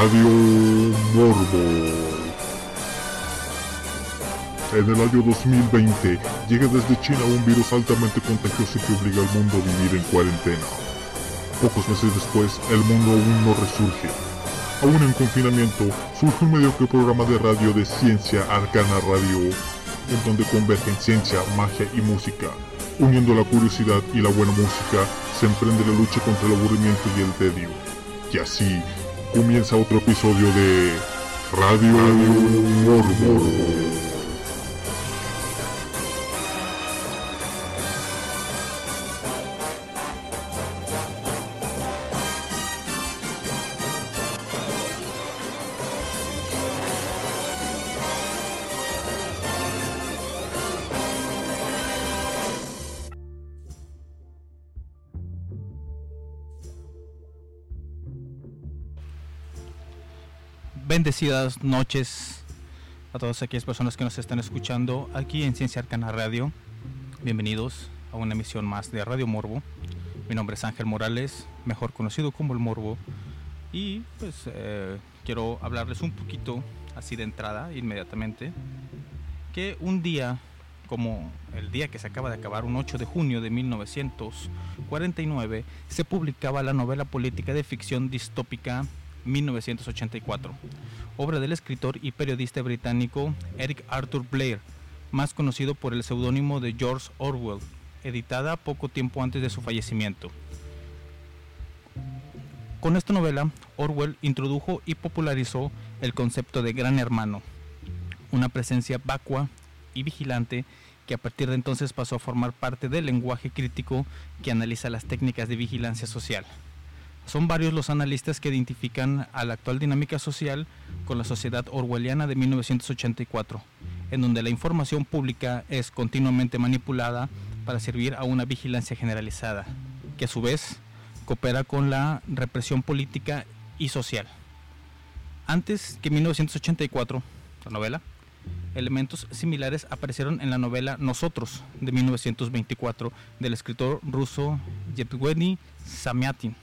Radio Morbo. En el año 2020 llega desde China un virus altamente contagioso que obliga al mundo a vivir en cuarentena. Pocos meses después, el mundo aún no resurge. Aún en confinamiento, surge un mediocre programa de radio de ciencia Arcana Radio, en donde convergen ciencia, magia y música. Uniendo la curiosidad y la buena música, se emprende la lucha contra el aburrimiento y el tedio. Y así comienza otro episodio de Radio Morbo. Bendecidas noches a todas aquellas personas que nos están escuchando aquí en Ciencia Arcana Radio. Bienvenidos a una emisión más de Radio Morbo. Mi nombre es Ángel Morales, mejor conocido como el Morbo. Y pues eh, quiero hablarles un poquito así de entrada, inmediatamente, que un día como el día que se acaba de acabar, un 8 de junio de 1949, se publicaba la novela política de ficción distópica 1984, obra del escritor y periodista británico Eric Arthur Blair, más conocido por el seudónimo de George Orwell, editada poco tiempo antes de su fallecimiento. Con esta novela, Orwell introdujo y popularizó el concepto de gran hermano, una presencia vacua y vigilante que a partir de entonces pasó a formar parte del lenguaje crítico que analiza las técnicas de vigilancia social. Son varios los analistas que identifican a la actual dinámica social con la sociedad orwelliana de 1984, en donde la información pública es continuamente manipulada para servir a una vigilancia generalizada, que a su vez coopera con la represión política y social. Antes que 1984, la novela, elementos similares aparecieron en la novela Nosotros de 1924 del escritor ruso Yevgeny Samyatin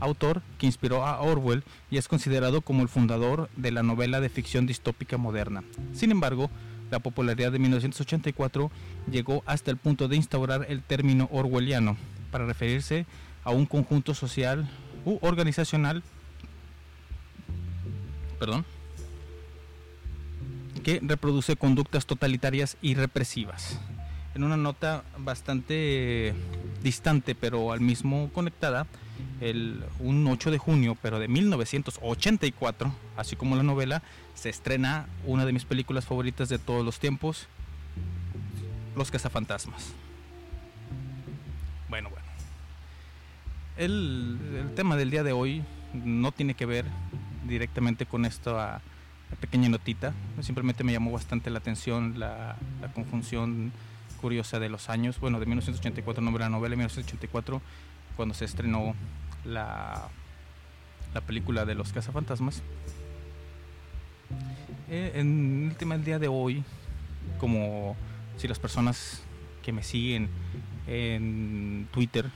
autor que inspiró a Orwell y es considerado como el fundador de la novela de ficción distópica moderna. Sin embargo, la popularidad de 1984 llegó hasta el punto de instaurar el término orwelliano para referirse a un conjunto social u organizacional perdón, que reproduce conductas totalitarias y represivas. En una nota bastante distante pero al mismo conectada, el, un 8 de junio, pero de 1984, así como la novela, se estrena una de mis películas favoritas de todos los tiempos, Los cazafantasmas. Bueno, bueno. El, el, tema del día de hoy no tiene que ver directamente con esta pequeña notita, simplemente me llamó bastante la atención la, la conjunción curiosa de los años, bueno, de 1984, nombre la novela, 1984, cuando se estrenó la, la película de los cazafantasmas. Eh, en el tema del día de hoy, como si las personas que me siguen en Twitter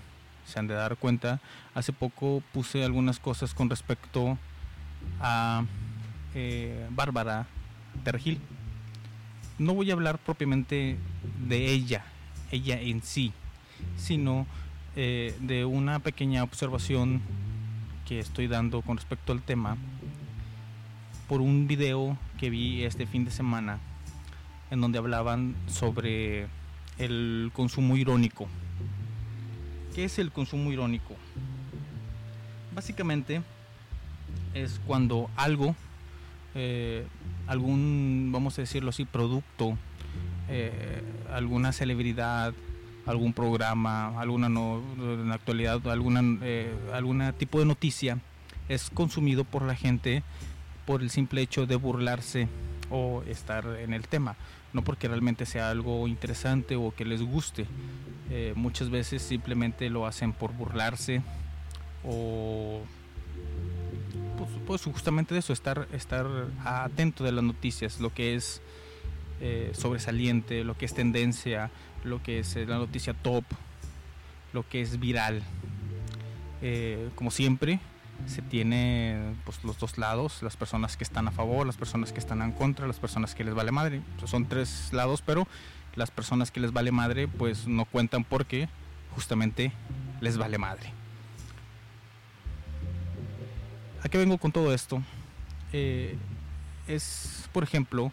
se han de dar cuenta, hace poco puse algunas cosas con respecto a eh, Bárbara Tergil. No voy a hablar propiamente de ella, ella en sí, sino eh, de una pequeña observación que estoy dando con respecto al tema por un video que vi este fin de semana en donde hablaban sobre el consumo irónico. ¿Qué es el consumo irónico? Básicamente es cuando algo, eh, algún, vamos a decirlo así, producto, eh, alguna celebridad, algún programa, alguna no, en la actualidad, alguna, eh, alguna tipo de noticia es consumido por la gente por el simple hecho de burlarse o estar en el tema, no porque realmente sea algo interesante o que les guste. Eh, muchas veces simplemente lo hacen por burlarse o pues, pues, justamente de eso, estar, estar atento de las noticias, lo que es eh, sobresaliente, lo que es tendencia, lo que es eh, la noticia top, lo que es viral. Eh, como siempre, se tiene pues, los dos lados, las personas que están a favor, las personas que están en contra, las personas que les vale madre. Son tres lados, pero las personas que les vale madre pues no cuentan porque justamente les vale madre. ¿A qué vengo con todo esto? Eh, es, por ejemplo,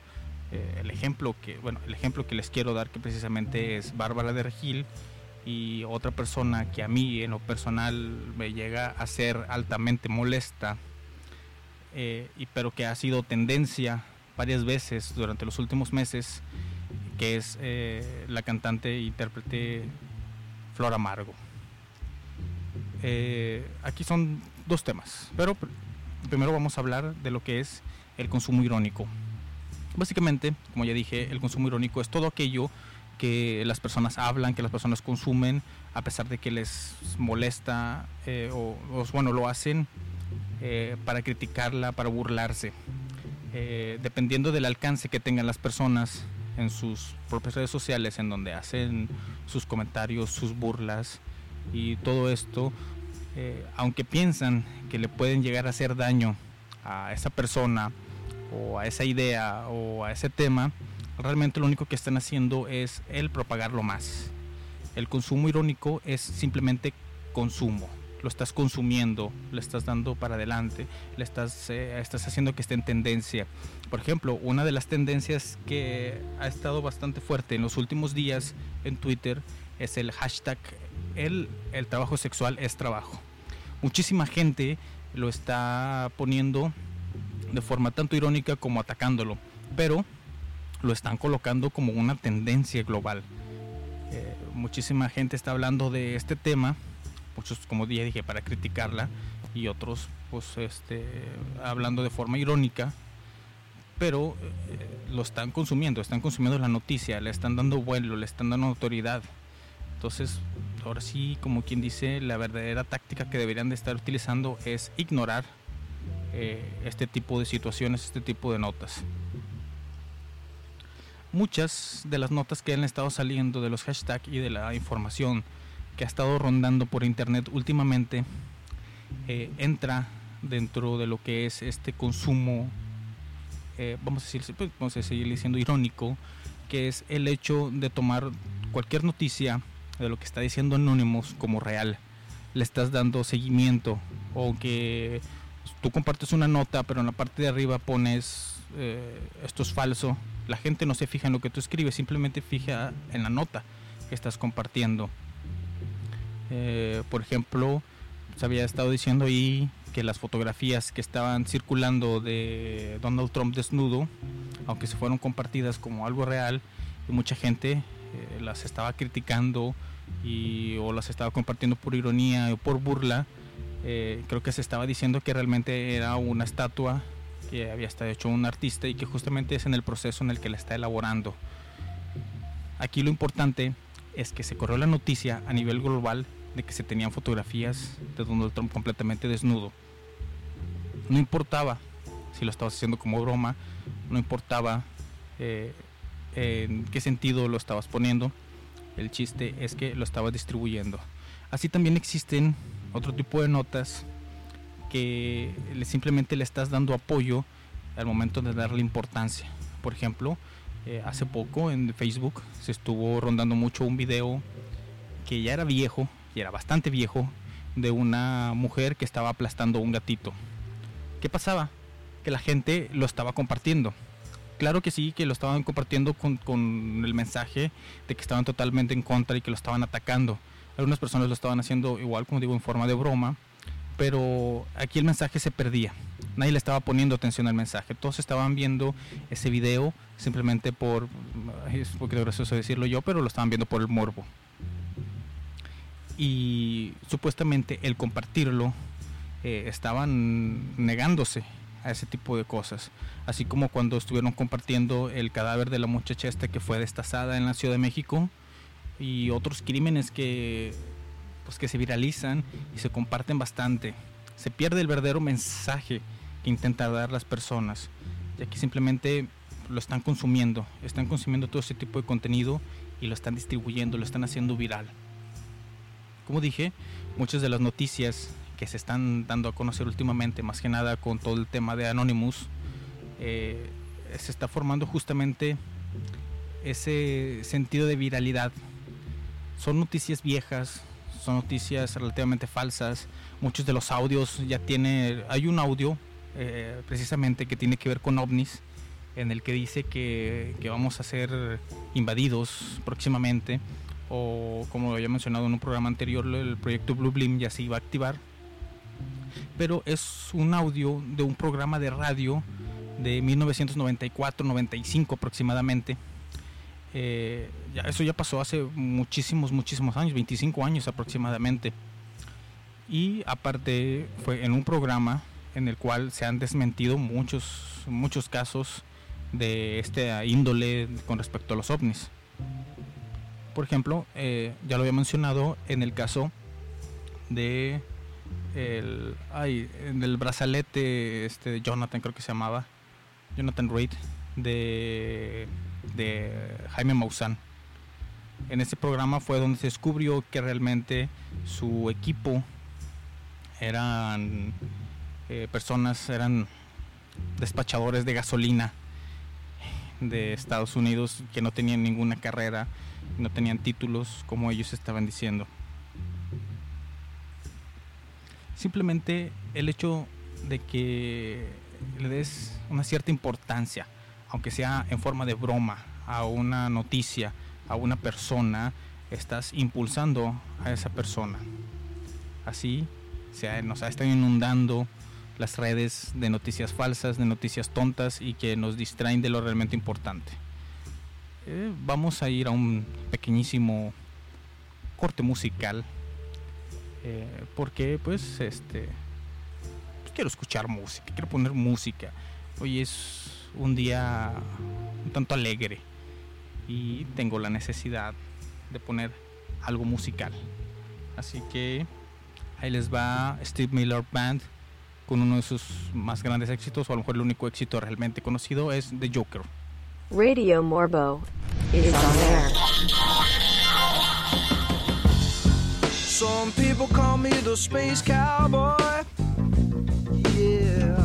eh, el ejemplo que, bueno, el ejemplo que les quiero dar que precisamente es Bárbara de Regil y otra persona que a mí en lo personal me llega a ser altamente molesta, eh, y, pero que ha sido tendencia varias veces durante los últimos meses, que es eh, la cantante e intérprete Flor Amargo. Eh, aquí son dos temas, pero primero vamos a hablar de lo que es el consumo irónico. Básicamente, como ya dije, el consumo irónico es todo aquello que las personas hablan, que las personas consumen, a pesar de que les molesta eh, o, bueno, lo hacen eh, para criticarla, para burlarse. Eh, dependiendo del alcance que tengan las personas en sus propias redes sociales, en donde hacen sus comentarios, sus burlas y todo esto, aunque piensan que le pueden llegar a hacer daño a esa persona o a esa idea o a ese tema, realmente lo único que están haciendo es el propagarlo más. El consumo irónico es simplemente consumo. Lo estás consumiendo, le estás dando para adelante, le estás, eh, estás haciendo que esté en tendencia. Por ejemplo, una de las tendencias que ha estado bastante fuerte en los últimos días en Twitter es el hashtag el, el trabajo sexual es trabajo. Muchísima gente lo está poniendo de forma tanto irónica como atacándolo, pero lo están colocando como una tendencia global. Eh, muchísima gente está hablando de este tema, muchos como ya dije para criticarla y otros pues este hablando de forma irónica, pero eh, lo están consumiendo, están consumiendo la noticia, le están dando vuelo, le están dando autoridad. Entonces, ahora sí, como quien dice, la verdadera táctica que deberían de estar utilizando es ignorar eh, este tipo de situaciones, este tipo de notas muchas de las notas que han estado saliendo de los hashtags y de la información que ha estado rondando por internet últimamente eh, entra dentro de lo que es este consumo, eh, vamos, a decir, pues, vamos a seguir diciendo irónico, que es el hecho de tomar cualquier noticia de lo que está diciendo Anonymous como real. Le estás dando seguimiento o que tú compartes una nota pero en la parte de arriba pones eh, esto es falso la gente no se fija en lo que tú escribes, simplemente fija en la nota que estás compartiendo. Eh, por ejemplo, se había estado diciendo ahí que las fotografías que estaban circulando de Donald Trump desnudo, aunque se fueron compartidas como algo real, y mucha gente eh, las estaba criticando y, o las estaba compartiendo por ironía o por burla, eh, creo que se estaba diciendo que realmente era una estatua que había estado hecho un artista y que justamente es en el proceso en el que la está elaborando. Aquí lo importante es que se corrió la noticia a nivel global de que se tenían fotografías de Donald Trump completamente desnudo. No importaba si lo estabas haciendo como broma, no importaba eh, en qué sentido lo estabas poniendo, el chiste es que lo estabas distribuyendo. Así también existen otro tipo de notas que simplemente le estás dando apoyo al momento de darle importancia. Por ejemplo, eh, hace poco en Facebook se estuvo rondando mucho un video que ya era viejo, y era bastante viejo, de una mujer que estaba aplastando un gatito. ¿Qué pasaba? Que la gente lo estaba compartiendo. Claro que sí, que lo estaban compartiendo con, con el mensaje de que estaban totalmente en contra y que lo estaban atacando. Algunas personas lo estaban haciendo igual, como digo, en forma de broma pero aquí el mensaje se perdía. Nadie le estaba poniendo atención al mensaje. Todos estaban viendo ese video simplemente por, es un poquito gracioso decirlo yo, pero lo estaban viendo por el morbo. Y supuestamente el compartirlo eh, estaban negándose a ese tipo de cosas. Así como cuando estuvieron compartiendo el cadáver de la muchacha esta que fue destazada en la Ciudad de México y otros crímenes que pues que se viralizan y se comparten bastante. Se pierde el verdadero mensaje que intentan dar las personas, ya que simplemente lo están consumiendo, están consumiendo todo ese tipo de contenido y lo están distribuyendo, lo están haciendo viral. Como dije, muchas de las noticias que se están dando a conocer últimamente, más que nada con todo el tema de Anonymous, eh, se está formando justamente ese sentido de viralidad. Son noticias viejas, son noticias relativamente falsas. Muchos de los audios ya tiene, hay un audio eh, precisamente que tiene que ver con ovnis, en el que dice que, que vamos a ser invadidos próximamente o como había mencionado en un programa anterior, el proyecto Blue Blim ya se iba a activar. Pero es un audio de un programa de radio de 1994-95 aproximadamente. Eh, eso ya pasó hace muchísimos, muchísimos años, 25 años aproximadamente. Y aparte fue en un programa en el cual se han desmentido muchos, muchos casos de este índole con respecto a los ovnis. Por ejemplo, eh, ya lo había mencionado en el caso de el, ay, del brazalete este, Jonathan, creo que se llamaba, Jonathan Reid, de, de Jaime Maussan. En ese programa fue donde se descubrió que realmente su equipo eran eh, personas, eran despachadores de gasolina de Estados Unidos que no tenían ninguna carrera no tenían títulos como ellos estaban diciendo. Simplemente el hecho de que le des una cierta importancia, aunque sea en forma de broma, a una noticia, a una persona, estás impulsando a esa persona. Así se nos ha estado inundando las redes de noticias falsas, de noticias tontas y que nos distraen de lo realmente importante. Eh, vamos a ir a un pequeñísimo corte musical eh, porque pues este pues, quiero escuchar música quiero poner música hoy es un día un tanto alegre y tengo la necesidad de poner algo musical así que ahí les va Steve Miller Band con uno de sus más grandes éxitos o a lo mejor el único éxito realmente conocido es The Joker Radio Morbo is on air. Some people call me the space cowboy. Yeah.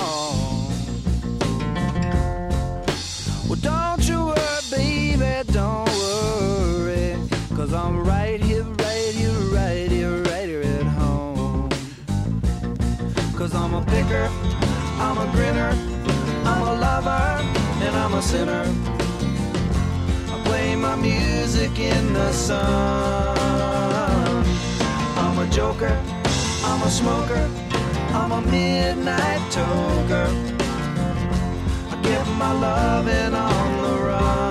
Don't worry. Cause I'm right here, right here, right here, right here at home. Cause I'm a picker, I'm a grinner, I'm a lover, and I'm a sinner. I play my music in the sun. I'm a joker, I'm a smoker, I'm a midnight toker. I get my loving on the run.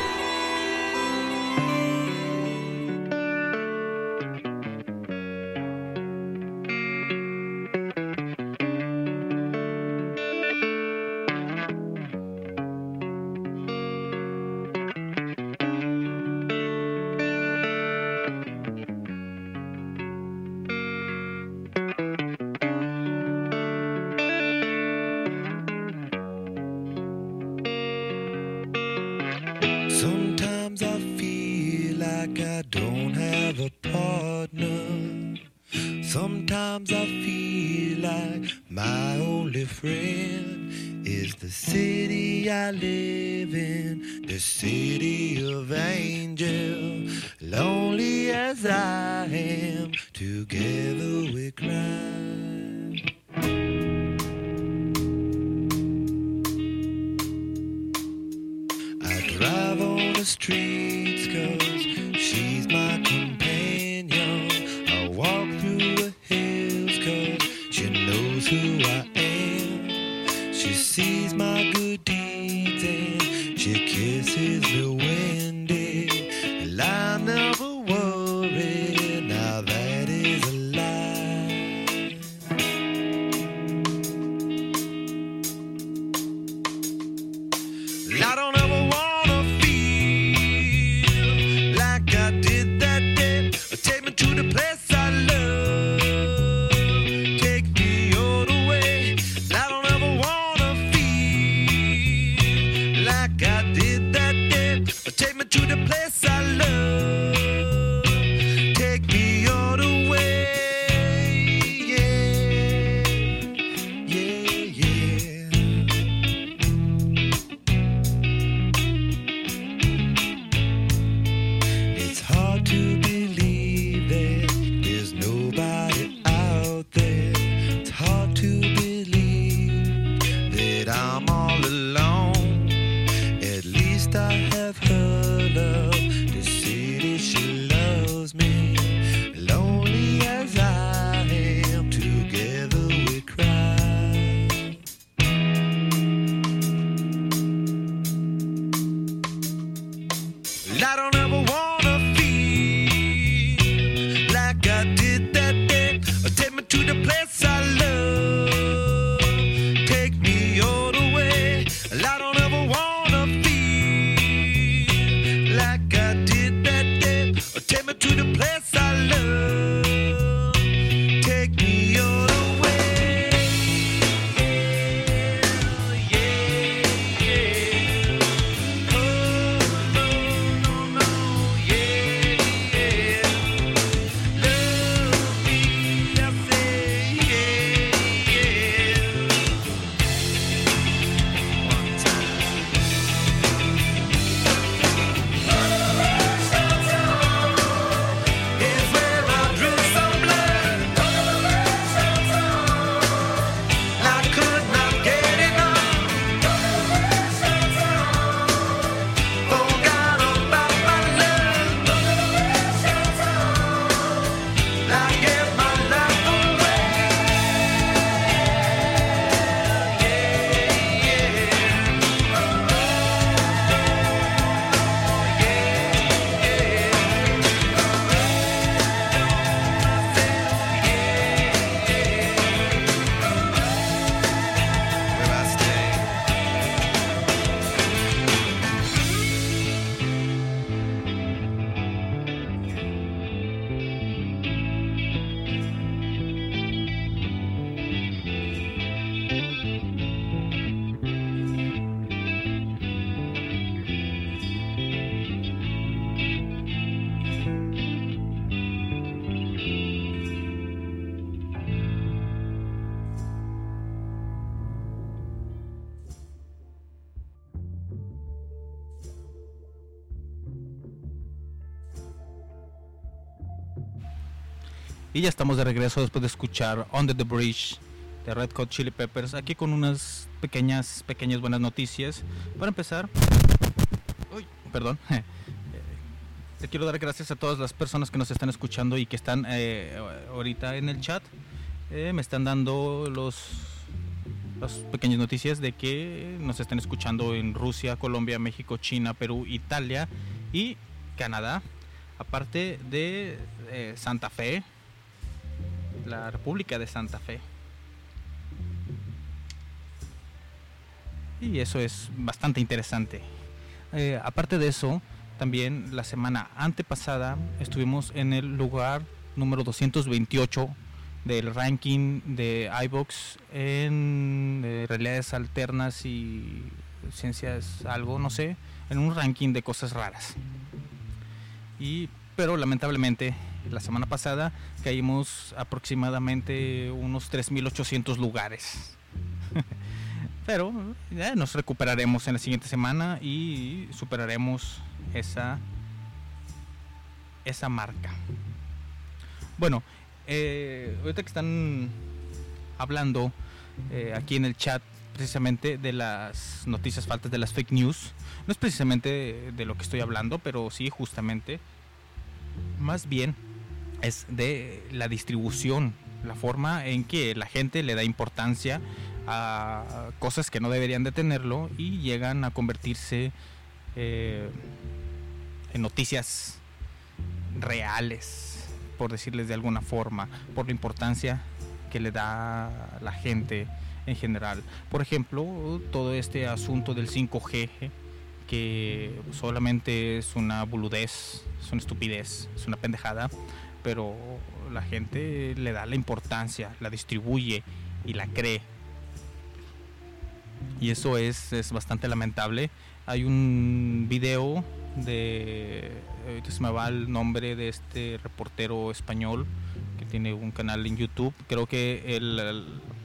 Y ya estamos de regreso después de escuchar Under the Bridge de Red Hot Chili Peppers. Aquí con unas pequeñas, pequeñas buenas noticias. Para empezar, uy, perdón. Le quiero dar gracias a todas las personas que nos están escuchando y que están eh, ahorita en el chat. Eh, me están dando los las pequeñas noticias de que nos están escuchando en Rusia, Colombia, México, China, Perú, Italia y Canadá. Aparte de eh, Santa Fe, la República de Santa Fe. Y eso es bastante interesante. Eh, aparte de eso, también la semana antepasada estuvimos en el lugar número 228 del ranking de iBox en realidades alternas y ciencias algo, no sé, en un ranking de cosas raras. Y pero lamentablemente la semana pasada caímos aproximadamente unos 3800 lugares. pero ya nos recuperaremos en la siguiente semana y superaremos esa esa marca. Bueno, eh, ahorita que están hablando eh, aquí en el chat precisamente de las noticias faltas de las fake news, no es precisamente de lo que estoy hablando, pero sí justamente, más bien es de la distribución, la forma en que la gente le da importancia a cosas que no deberían de tenerlo y llegan a convertirse eh, en noticias reales por decirles de alguna forma, por la importancia que le da la gente en general. Por ejemplo, todo este asunto del 5G, que solamente es una boludez, es una estupidez, es una pendejada, pero la gente le da la importancia, la distribuye y la cree. Y eso es, es bastante lamentable. Hay un video de ahorita se me va el nombre de este reportero español que tiene un canal en YouTube creo que el,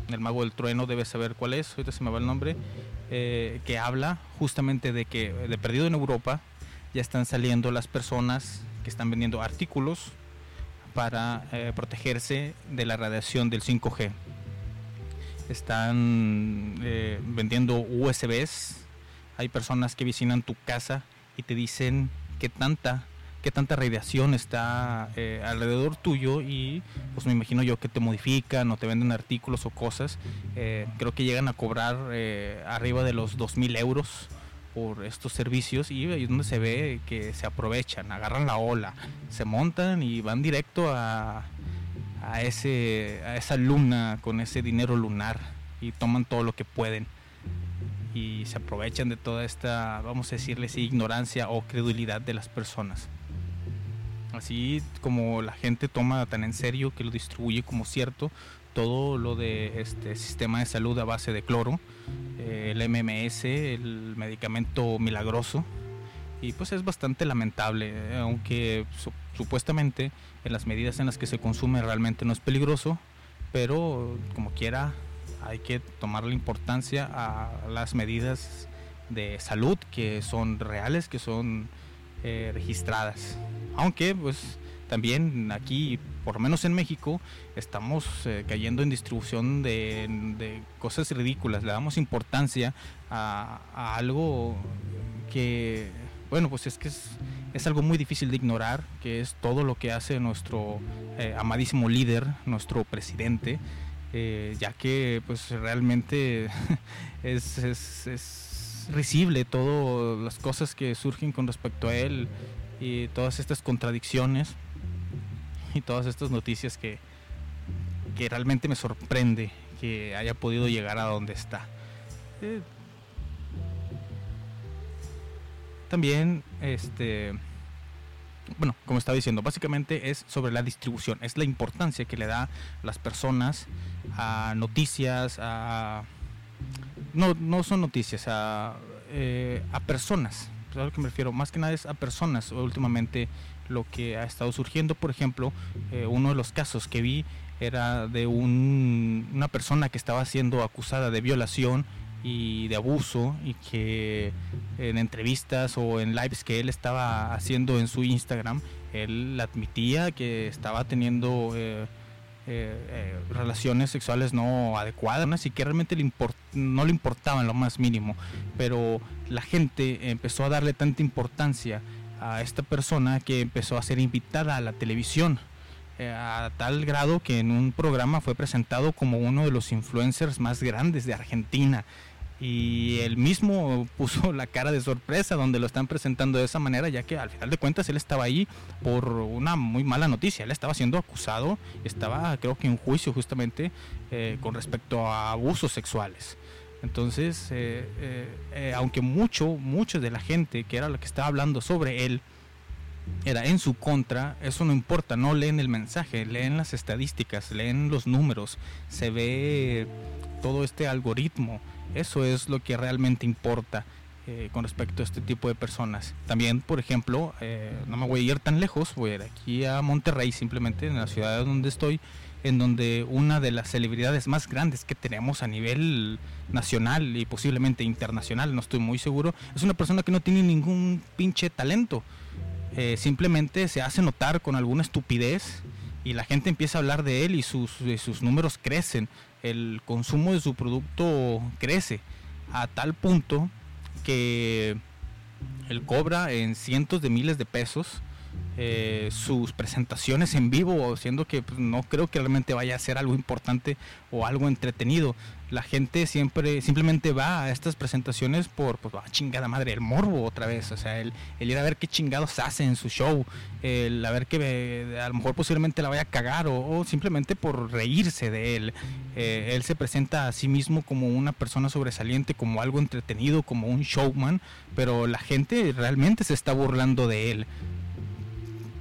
el, mago del trueno debe saber cuál es ahorita se me va el nombre eh, que habla justamente de que de perdido en Europa ya están saliendo las personas que están vendiendo artículos para eh, protegerse de la radiación del 5G están eh, vendiendo USBs hay personas que visitan tu casa y te dicen qué tanta qué tanta radiación está eh, alrededor tuyo y pues me imagino yo que te modifican o te venden artículos o cosas. Creo que llegan a cobrar arriba de los 2.000 euros por estos servicios y ahí es donde se ve que se aprovechan agarran la ola se montan y van directo a, a ese a esa luna con ese dinero lunar y toman todo lo que pueden y se aprovechan de toda esta, vamos a decirles, ignorancia o credulidad de las personas. Así como la gente toma tan en serio que lo distribuye como cierto todo lo de este sistema de salud a base de cloro, eh, el MMS, el medicamento milagroso, y pues es bastante lamentable, aunque supuestamente en las medidas en las que se consume realmente no es peligroso, pero como quiera hay que tomar la importancia a las medidas de salud que son reales, que son eh, registradas. Aunque pues también aquí, por lo menos en México, estamos eh, cayendo en distribución de, cosas ridículas. Le damos importancia a, algo que, bueno, pues es que es, algo muy difícil de ignorar, que es todo lo que hace nuestro eh, amadísimo líder, nuestro presidente. Eh, ya que pues realmente es, es, risible todas las cosas que surgen con respecto a él y todas estas contradicciones y todas estas noticias que, que realmente me sorprende que haya podido llegar a donde está. Eh, también este bueno, como estaba diciendo, básicamente es sobre la distribución, es la importancia que le da las personas a noticias, a... No, no son noticias, a, eh, a personas, a lo que me refiero, más que nada es a personas últimamente lo que ha estado surgiendo, por ejemplo, eh, uno de los casos que vi era de un, una persona que estaba siendo acusada de violación y de abuso y que en entrevistas o en lives que él estaba haciendo en su Instagram, él admitía que estaba teniendo eh, eh, eh, relaciones sexuales no adecuadas y que realmente le no le importaba en lo más mínimo. Pero la gente empezó a darle tanta importancia a esta persona que empezó a ser invitada a la televisión. a tal grado que en un programa fue presentado como uno de los influencers más grandes de Argentina y él mismo puso la cara de sorpresa donde lo están presentando de esa manera ya que al final de cuentas él estaba ahí por una muy mala noticia él estaba siendo acusado estaba creo que en juicio justamente eh, con respecto a abusos sexuales entonces eh, eh, aunque mucho mucho de la gente que era la que estaba hablando sobre él era en su contra, eso no importa, no leen el mensaje, leen las estadísticas, leen los números, se ve todo este algoritmo eso es lo que realmente importa eh, con respecto a este tipo de personas. También, por ejemplo, eh, no me voy a ir tan lejos, voy a ir aquí a Monterrey, simplemente en la ciudad donde estoy, en donde una de las celebridades más grandes que tenemos a nivel nacional y posiblemente internacional, no estoy muy seguro, es una persona que no tiene ningún pinche talento. Eh, simplemente se hace notar con alguna estupidez y la gente empieza a hablar de él y sus, sus números crecen el consumo de su producto crece a tal punto que él cobra en cientos de miles de pesos eh, sus presentaciones en vivo, siendo que pues, no creo que realmente vaya a ser algo importante o algo entretenido. La gente siempre simplemente va a estas presentaciones por, pues, ah, chingada madre, el morbo otra vez, o sea, el, ir a ver qué chingados hace en su show, el a ver que eh, a lo mejor posiblemente la vaya a cagar o, simplemente por reírse de él. Eh, él se presenta a sí mismo como una persona sobresaliente, como algo entretenido, como un showman, pero la gente realmente se está burlando de él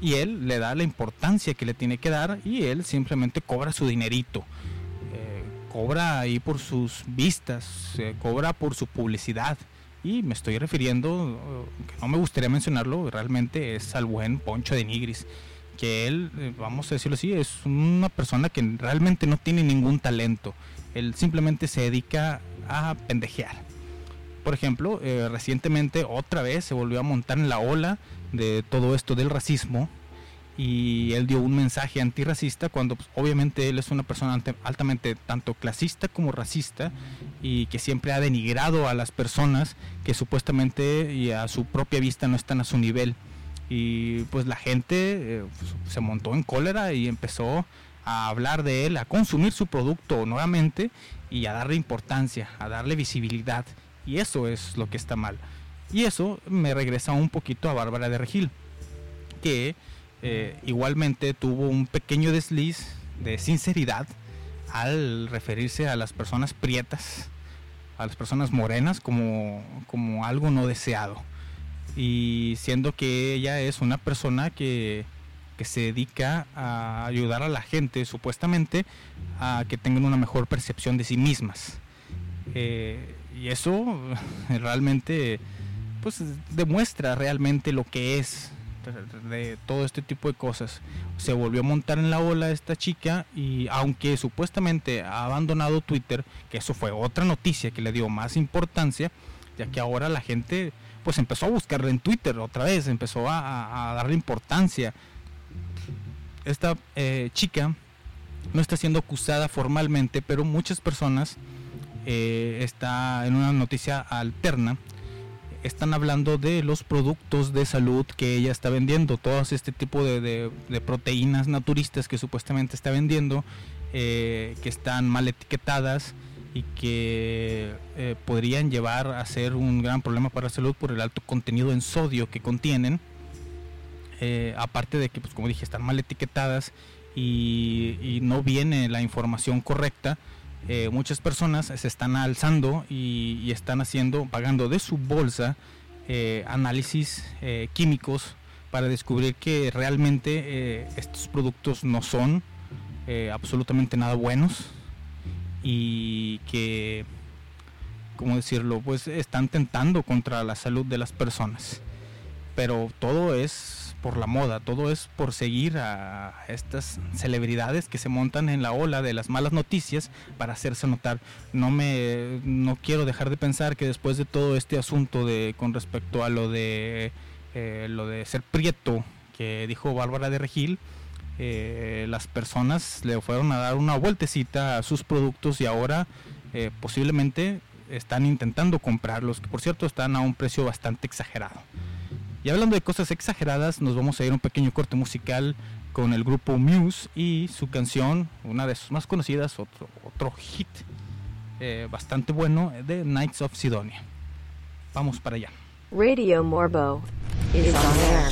y él le da la importancia que le tiene que dar y él simplemente cobra su dinerito. Eh, cobra ahí por sus vistas, cobra por su publicidad. Y me estoy refiriendo, que no me gustaría mencionarlo, realmente es al buen Poncho de Nigris. Que él, eh, vamos a decirlo así, es una persona que realmente no tiene ningún talento. Él simplemente se dedica a pendejear. Por ejemplo, eh, recientemente otra vez se volvió a montar en la ola de todo esto del racismo y él dio un mensaje antirracista cuando pues, obviamente él es una persona altamente tanto clasista como racista y que siempre ha denigrado a las personas que supuestamente y a su propia vista no están a su nivel y pues la gente eh, pues, se montó en cólera y empezó a hablar de él, a consumir su producto nuevamente y a darle importancia, a darle visibilidad y eso es lo que está mal. Y eso me regresa un poquito a Bárbara de Regil, que eh, igualmente tuvo un pequeño desliz de sinceridad al referirse a las personas prietas, a las personas morenas como, como algo no deseado. Y siendo que ella es una persona que, que se dedica a ayudar a la gente supuestamente a que tengan una mejor percepción de sí mismas. Eh, y eso realmente pues demuestra realmente lo que es de todo este tipo de cosas. Se volvió a montar en la ola esta chica y aunque supuestamente ha abandonado Twitter, que eso fue otra noticia que le dio más importancia, ya que ahora la gente pues empezó a buscarla en Twitter otra vez, empezó a, darle importancia. Esta eh, chica no está siendo acusada formalmente, pero muchas personas eh, está en una noticia alterna están hablando de los productos de salud que ella está vendiendo, todos este tipo de, proteínas naturistas que supuestamente está vendiendo, eh, que están mal etiquetadas y que eh, podrían llevar a ser un gran problema para la salud por el alto contenido en sodio que contienen. Eh, aparte de que, pues como dije, están mal etiquetadas y no viene la información correcta, eh, muchas personas se están alzando y, están haciendo, pagando de su bolsa eh, análisis eh, químicos para descubrir que realmente estos productos no son absolutamente nada buenos y que, ¿cómo decirlo? Pues están tentando contra la salud de las personas. Pero todo es por la moda, todo es por seguir a estas celebridades que se montan en la ola de las malas noticias para hacerse notar. No me no quiero dejar de pensar que después de todo este asunto de con respecto a lo de eh, lo de ser prieto que dijo Bárbara de Regil, eh, las personas le fueron a dar una vueltecita a sus productos y ahora eh, posiblemente están intentando comprarlos, que por cierto están a un precio bastante exagerado. Y hablando de cosas exageradas, nos vamos a ir a un pequeño corte musical con el grupo Muse y su canción, una de sus más conocidas, otro, hit eh, bastante bueno, de Knights of Sidonia. Vamos para allá. Radio Morbo is on air.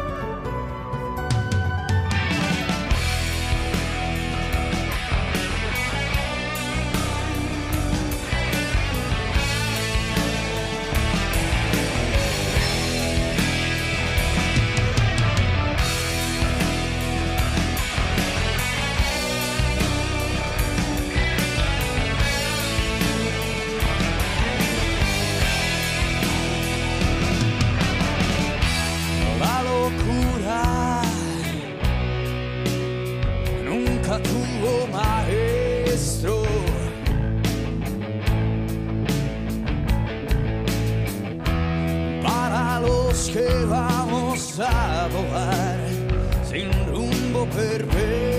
que vamos a volar sin rumbo perfecto.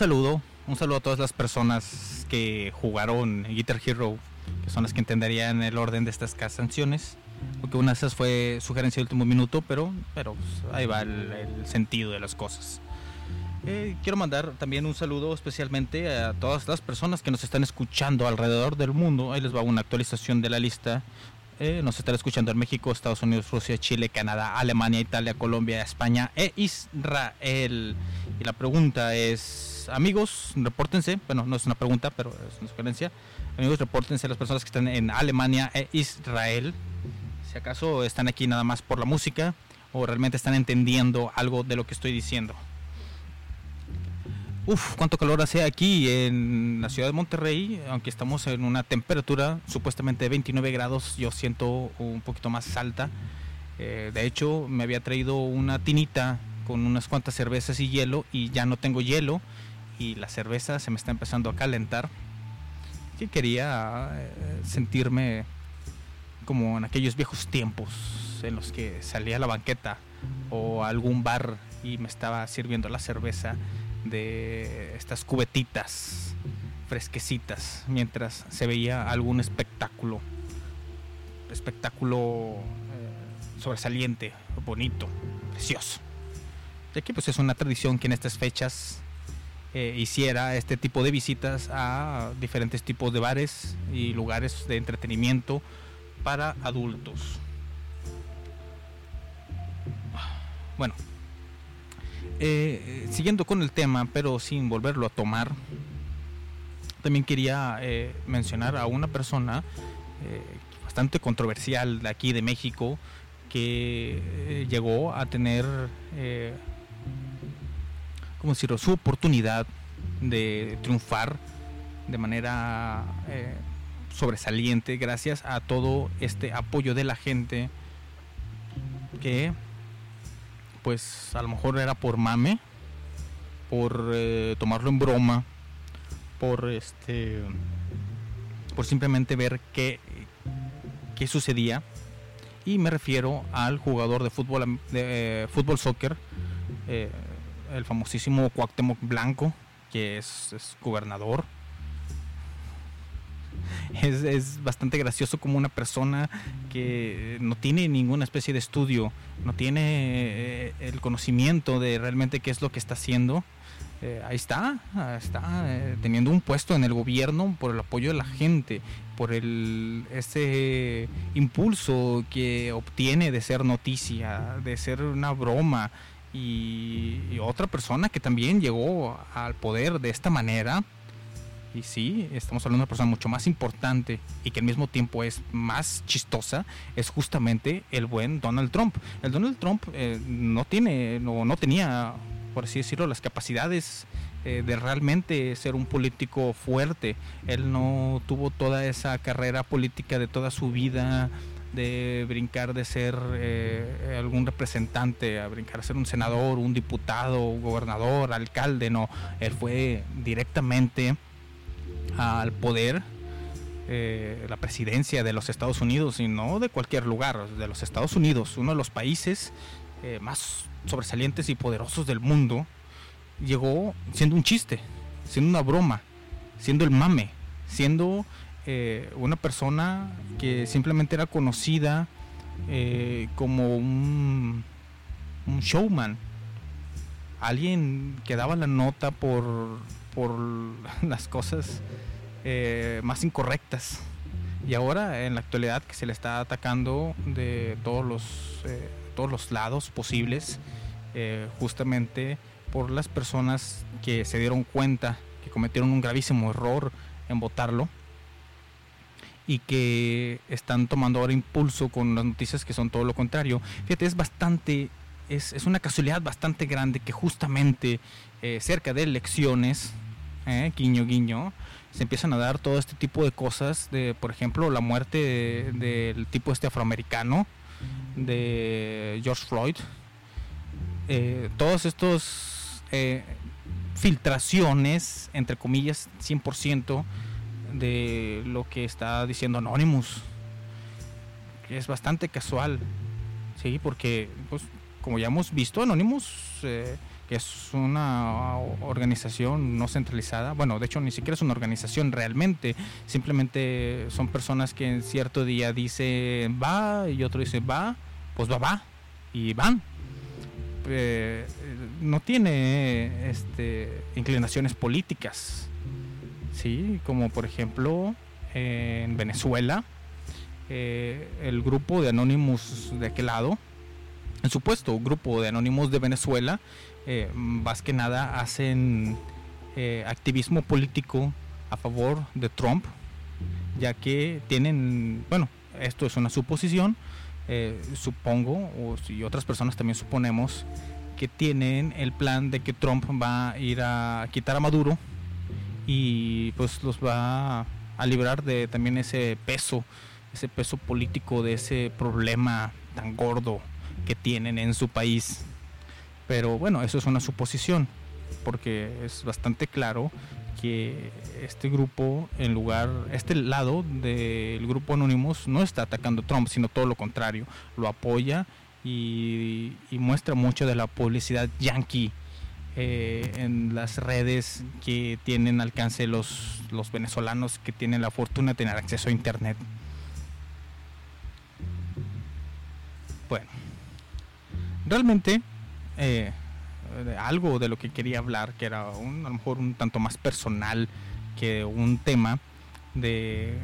Saludo, un saludo a todas las personas que jugaron Guitar Hero, que son las que entenderían el orden de estas canciones. Porque una de esas fue sugerencia de último minuto, pero, pero pues, ahí va el, sentido de las cosas. Eh, quiero mandar también un saludo especialmente a todas las personas que nos están escuchando alrededor del mundo. Ahí les va una actualización de la lista. Eh, nos están escuchando en México, Estados Unidos, Rusia, Chile, Canadá, Alemania, Italia, Colombia, España e Israel. Y la pregunta es, amigos, repórtense. Bueno, no es una pregunta, pero es una sugerencia. Amigos, repórtense las personas que están en Alemania e Israel. Si acaso están aquí nada más por la música o realmente están entendiendo algo de lo que estoy diciendo. Uf, cuánto calor hace aquí en la ciudad de Monterrey, aunque estamos en una temperatura supuestamente de 29 grados, yo siento un poquito más alta. Eh, de hecho, me había traído una tinita con unas cuantas cervezas y hielo y ya no tengo hielo y la cerveza se me está empezando a calentar. Que quería eh, sentirme como en aquellos viejos tiempos en los que salía a la banqueta o a algún bar y me estaba sirviendo la cerveza de estas cubetitas fresquecitas mientras se veía algún espectáculo espectáculo eh, sobresaliente bonito precioso. De que pues es una tradición que en estas fechas eh, hiciera este tipo de visitas a diferentes tipos de bares y lugares de entretenimiento para adultos. Bueno eh, siguiendo con el tema, pero sin volverlo a tomar, también quería eh, mencionar a una persona eh, bastante controversial de aquí de México que llegó a tener, como decirlo, su oportunidad de triunfar de manera sobresaliente gracias a todo este apoyo de la gente que pues a lo mejor era por mame, por eh, tomarlo en broma, por este, por simplemente ver qué, qué sucedía. Y me refiero al jugador de fútbol, de, eh, fútbol soccer, eh, el famosísimo Cuauhtémoc Blanco, que es, es gobernador es, es, bastante gracioso como una persona que no tiene ninguna especie de estudio, no tiene eh, el conocimiento de realmente qué es lo que está haciendo. Eh, ahí está, está eh, teniendo un puesto en el gobierno por el apoyo de la gente, por el ese impulso que obtiene de ser noticia, de ser una broma y otra persona que también llegó al poder de esta manera y sí, estamos hablando de una persona mucho más importante y que al mismo tiempo es más chistosa, es justamente el buen Donald Trump. El Donald Trump eh, no tiene, no, no tenía, por así decirlo, las capacidades eh, de realmente ser un político fuerte. Él no tuvo toda esa carrera política de toda su vida de brincar de ser eh, algún representante a brincar a ser un senador, un diputado, un gobernador, alcalde, no, él fue directamente al poder eh, la presidencia de los Estados Unidos y no de cualquier lugar, de los Estados Unidos, uno de los países eh, más sobresalientes y poderosos del mundo, llegó siendo un chiste, siendo una broma, siendo el mame, siendo eh, una persona que simplemente era conocida como un, un showman, alguien que daba la nota por por las cosas eh, más incorrectas. Y ahora, en la actualidad, que se le está atacando de todos los, eh, todos los lados posibles, eh, justamente por las personas que se dieron cuenta que cometieron un gravísimo error en votarlo y que están tomando ahora impulso con las noticias que son todo lo contrario. Fíjate, es bastante, es, es una casualidad bastante grande que justamente cerca de elecciones, ¿eh? guiño guiño, se empiezan a dar todo este tipo de cosas, de por ejemplo la muerte del tipo este afroamericano, de George Floyd, eh, todos estos eh, filtraciones, entre comillas, 100% de lo que está diciendo Anonymous, es bastante casual, sí, porque pues como ya hemos visto, Anonymous es una organización no centralizada. Bueno, de hecho ni siquiera es una organización realmente. Simplemente son personas que en cierto día dice va y otro dice va, pues va, va y van. Eh, no tiene este, inclinaciones políticas, ¿sí? como por ejemplo en Venezuela, eh, el grupo de Anonymous de aquel lado, el supuesto grupo de Anonymous de Venezuela, eh, más que nada hacen eh, activismo político a favor de Trump, ya que tienen, bueno, esto es una suposición, eh, supongo, o si otras personas también suponemos, que tienen el plan de que Trump va a ir a quitar a Maduro y pues los va a librar de también ese peso, ese peso político de ese problema tan gordo que tienen en su país. Pero bueno, eso es una suposición, porque es bastante claro que este grupo, en lugar, este lado del grupo Anonymous no está atacando a Trump, sino todo lo contrario, lo apoya y, muestra mucho de la publicidad yankee eh, en las redes que tienen alcance los, los venezolanos que tienen la fortuna de tener acceso a internet. Bueno, realmente eh, de algo de lo que quería hablar, que era un, a lo mejor un tanto más personal que un tema de,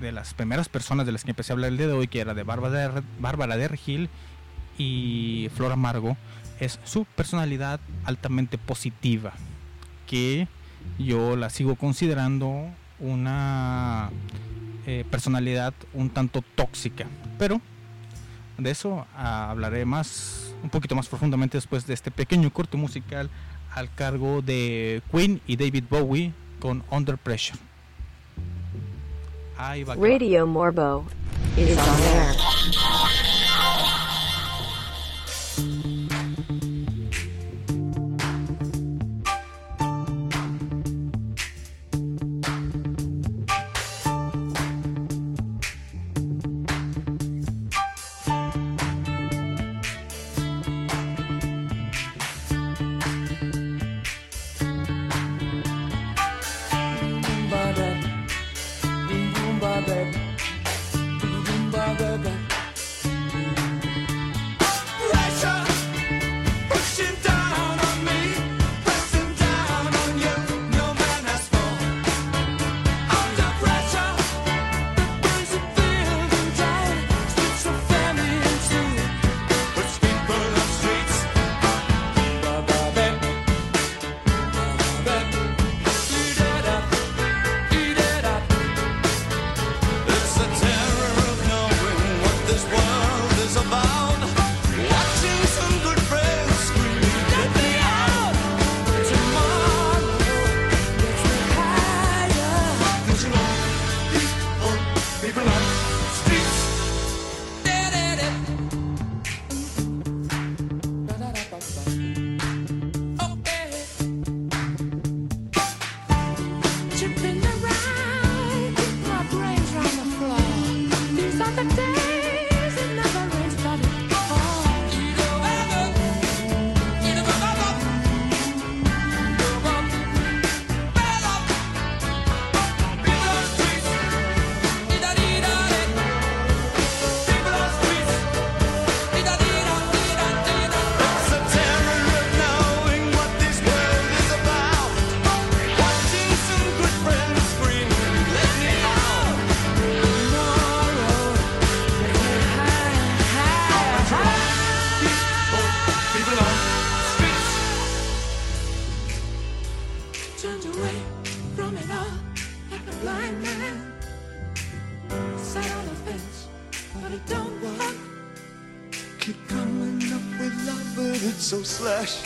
de las primeras personas de las que empecé a hablar el día de hoy, que era de Bárbara de, Bárbara de Regil y Flor Amargo, es su personalidad altamente positiva, que yo la sigo considerando una eh, personalidad un tanto tóxica, pero de eso ah, hablaré más, un poquito más profundamente después de este pequeño corte musical al cargo de Queen y David Bowie con Under Pressure. Radio Morbo is on air.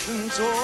工作。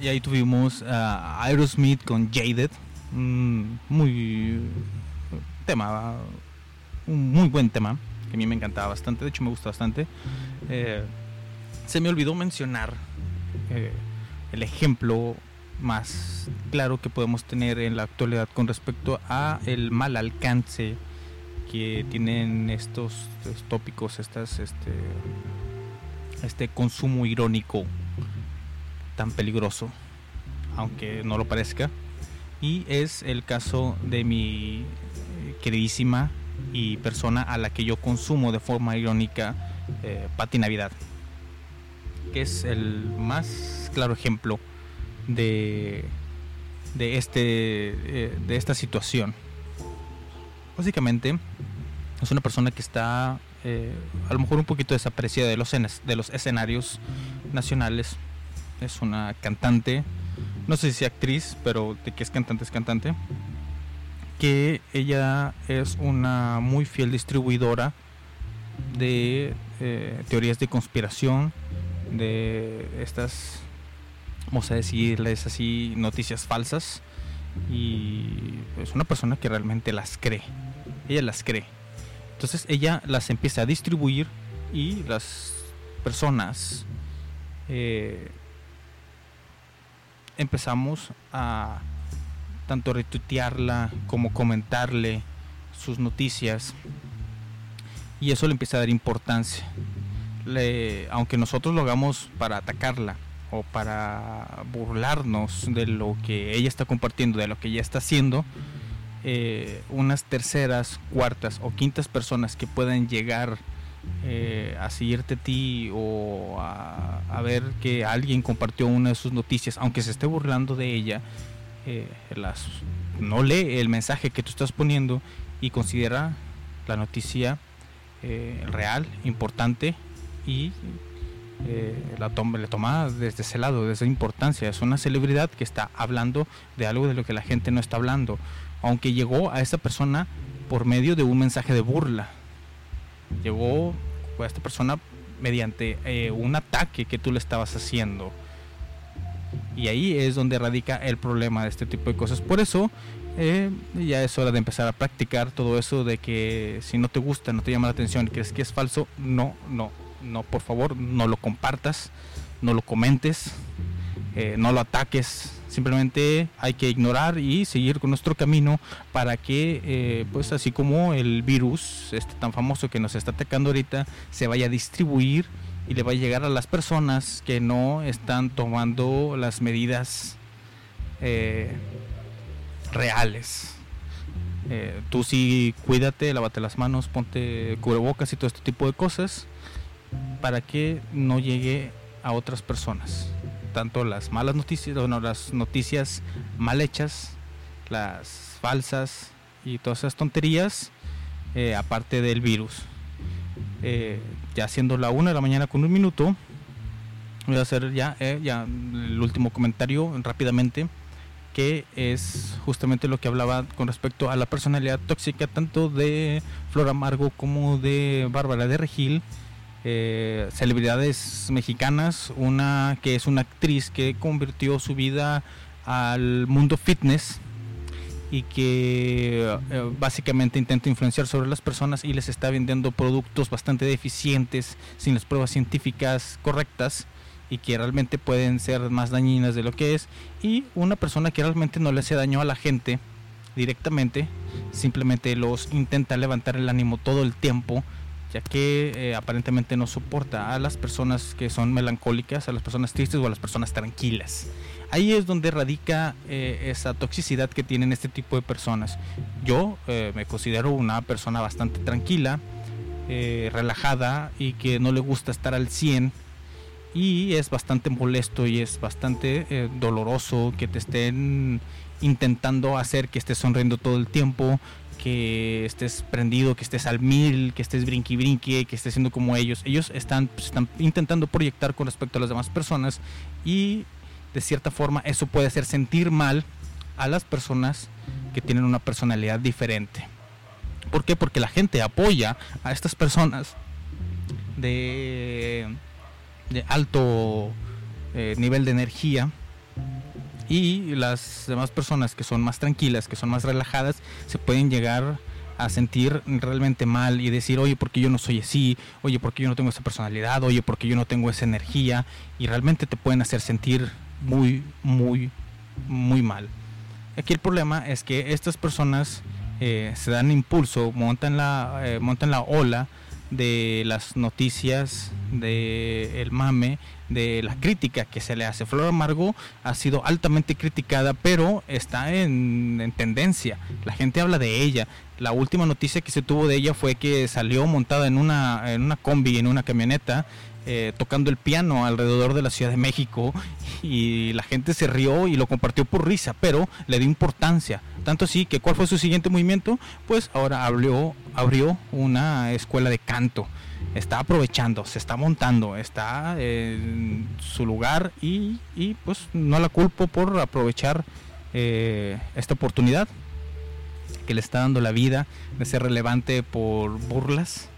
Y ahí tuvimos a Aerosmith con Jaded. Muy tema, un muy buen tema, que a mí me encantaba bastante, de hecho me gusta bastante. Eh, se me olvidó mencionar eh, el ejemplo más claro que podemos tener en la actualidad con respecto a el mal alcance que tienen estos, estos tópicos, estas, este, este consumo irónico tan peligroso, aunque no lo parezca. Y es el caso de mi eh, queridísima y persona a la que yo consumo de forma irónica, eh, Pati Navidad, que es el más claro ejemplo de, de, este, eh, de esta situación. Básicamente, es una persona que está eh, a lo mejor un poquito desapreciada de los, de los escenarios nacionales. Es una cantante, no sé si actriz, pero de que es cantante es cantante. Que ella es una muy fiel distribuidora de eh, teorías de conspiración, de estas, vamos a decirles así, noticias falsas y es una persona que realmente las cree. Ella las cree. Entonces ella las empieza a distribuir y las personas eh, empezamos a tanto retuitearla como comentarle sus noticias y eso le empieza a dar importancia. Aunque nosotros lo hagamos para atacarla o para burlarnos de lo que ella está compartiendo, de lo que ella está haciendo, eh, unas terceras, cuartas o quintas personas que puedan llegar eh, a seguirte a ti o a, ver que alguien compartió una de sus noticias, aunque se esté burlando de ella, eh, no lee el mensaje que tú estás poniendo y considera la noticia eh, real, importante y eh, la toma, le toma desde ese lado, desde esa importancia. Es una celebridad que está hablando de algo de lo que la gente no está hablando, aunque llegó a esa persona por medio de un mensaje de burla. Llegó a esta persona mediante eh, un ataque que tú le estabas haciendo. Y ahí es donde radica el problema de este tipo de cosas. Por eso eh, ya es hora de empezar a practicar todo eso de que si no te gusta, no te llama la atención, crees que es falso, no, no, no, por favor, no lo compartas, no lo comentes, eh, no lo ataques. Simplemente hay que ignorar y seguir con nuestro camino para que, eh, pues así como el virus este tan famoso que nos está atacando ahorita, se vaya a distribuir y le va a llegar a las personas que no están tomando las medidas eh, reales. Eh, tú sí cuídate, lávate las manos, ponte cubrebocas y todo este tipo de cosas para que no llegue a otras personas. Tanto las malas noticias, bueno, las noticias mal hechas, las falsas y todas esas tonterías, eh, aparte del virus. Eh, ya siendo la una de la mañana con un minuto, voy a hacer ya, eh, ya el último comentario rápidamente que es justamente lo que hablaba con respecto a la personalidad tóxica tanto de Flor Amargo como de Bárbara de Regil, eh, celebridades mexicanas, una que es una actriz que convirtió su vida al mundo fitness y que eh, básicamente intenta influenciar sobre las personas y les está vendiendo productos bastante deficientes, sin las pruebas científicas correctas y que realmente pueden ser más dañinas de lo que es. Y una persona que realmente no le hace daño a la gente directamente simplemente los intenta levantar el ánimo todo el tiempo ya que eh, aparentemente no soporta a las personas que son melancólicas a las personas tristes o a las personas tranquilas. Ahí es donde radica eh, esa toxicidad que tienen este tipo de personas. Yo eh, me considero una persona bastante tranquila eh, relajada y que no le gusta estar al 100 y es bastante molesto y es bastante eh, doloroso que te estén intentando hacer que estés sonriendo todo el tiempo, que estés prendido, que estés al mil, que estés brinqui brinqui, que estés siendo como ellos. Ellos están, pues, están intentando proyectar con respecto a las demás personas y de cierta forma eso puede hacer sentir mal a las personas que tienen una personalidad diferente. ¿Por qué? Porque la gente apoya a estas personas de, de alto eh, nivel de energía y las demás personas que son más tranquilas, que son más relajadas, se pueden llegar a sentir realmente mal y decir, oye, porque yo no soy así, oye, porque yo no tengo esa personalidad, oye, porque yo no tengo esa energía, y realmente te pueden hacer sentir muy, muy, muy mal. Aquí el problema es que estas personas eh, se dan impulso, montan la, eh, montan la ola de las noticias, de el mame, de la crítica que se le hace. Flor Amargo ha sido altamente criticada, pero está en, en tendencia. La gente habla de ella. La última noticia que se tuvo de ella fue que salió montada en una, en una combi, en una camioneta, eh, tocando el piano alrededor de la Ciudad de México y la gente se rió y lo compartió por risa, pero le dio importancia. Tanto así que cuál fue su siguiente movimiento, pues ahora abrió, abrió una escuela de canto. Está aprovechando, se está montando, está en su lugar y, y, pues no la culpo por aprovechar eh, esta oportunidad que le está dando la vida de ser relevante por burlas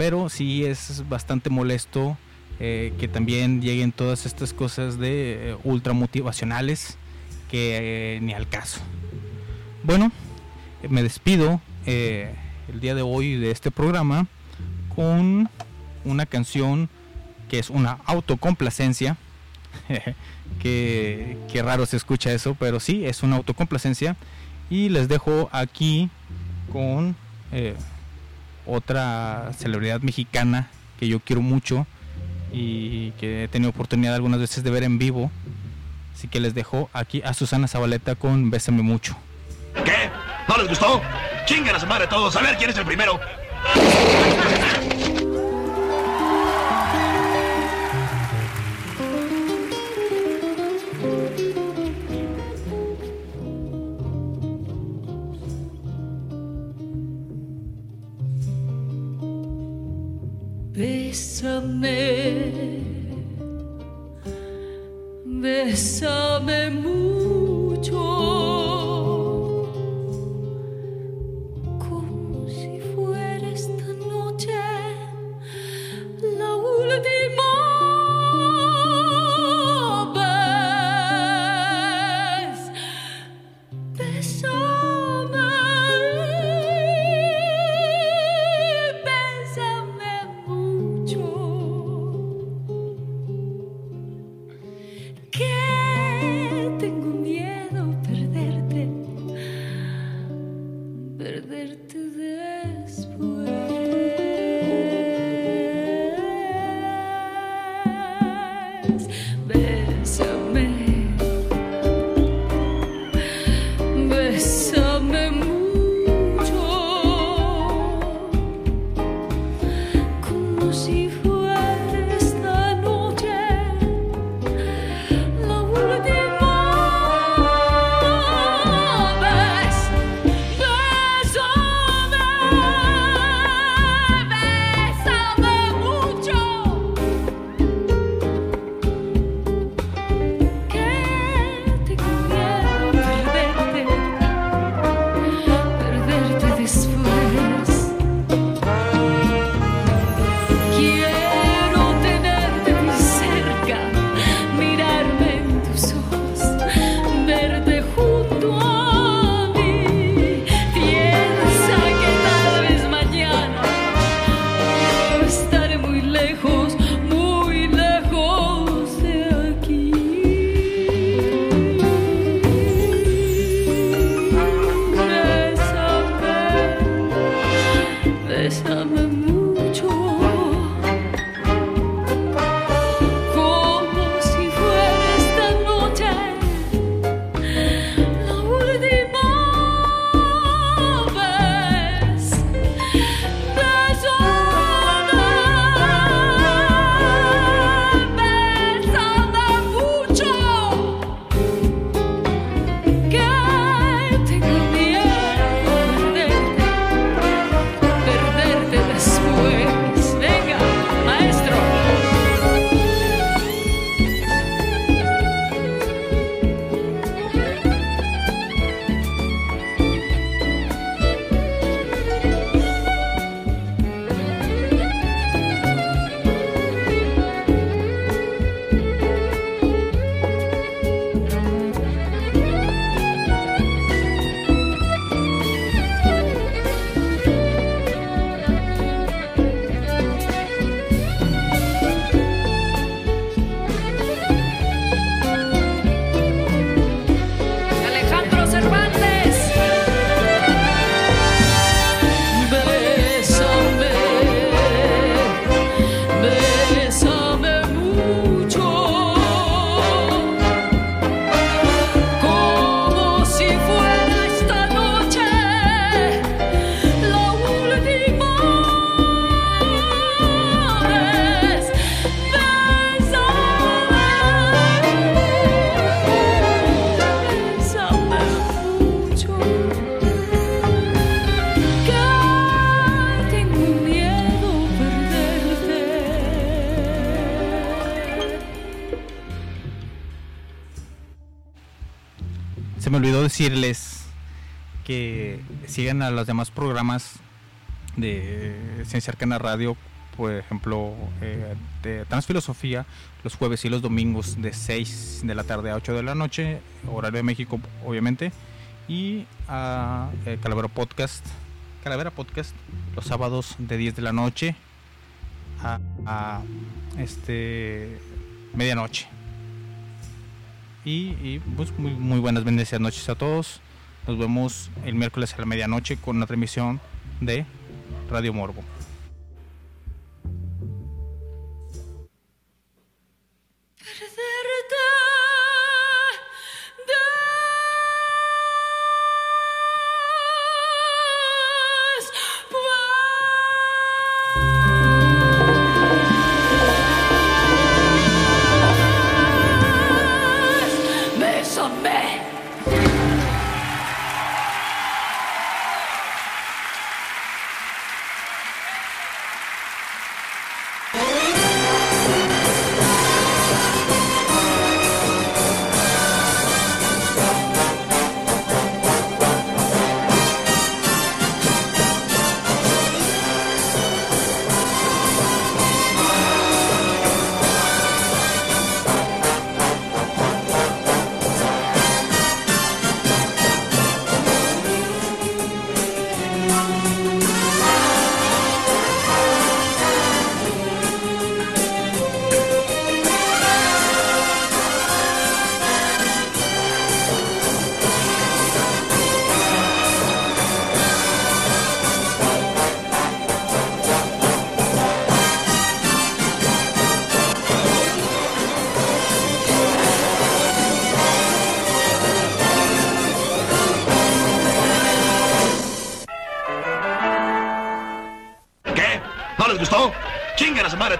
pero sí es bastante molesto eh, que también lleguen todas estas cosas de eh, ultra motivacionales que eh, ni al caso. Bueno, me despido eh, el día de hoy de este programa con una canción que es una autocomplacencia. que, que raro se escucha eso, pero sí, es una autocomplacencia. Y les dejo aquí con otra celebridad mexicana que yo quiero mucho y que he tenido oportunidad algunas veces de ver en vivo. Así que les dejo aquí a Susana Zabaleta con Bésame mucho. ¿Qué? ¿No les gustó? Chingan a su madre todos. A ver quién es el primero. Se me olvidó decirles que sigan a los demás programas de Ciencia Arcana Radio, por ejemplo, eh, de Transfilosofía, los jueves y los domingos de 6 de la tarde a 8 de la noche, horario de México, obviamente, y a eh, Calavera Podcast, Calavera Podcast los sábados de 10 de la noche a, a, este medianoche. Y, y, pues muy, muy buenas bendecidas noches a todos. Nos vemos el miércoles a la medianoche con una transmisión de Radio Morbo.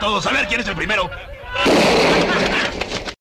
Todos, a ver quién es el primero.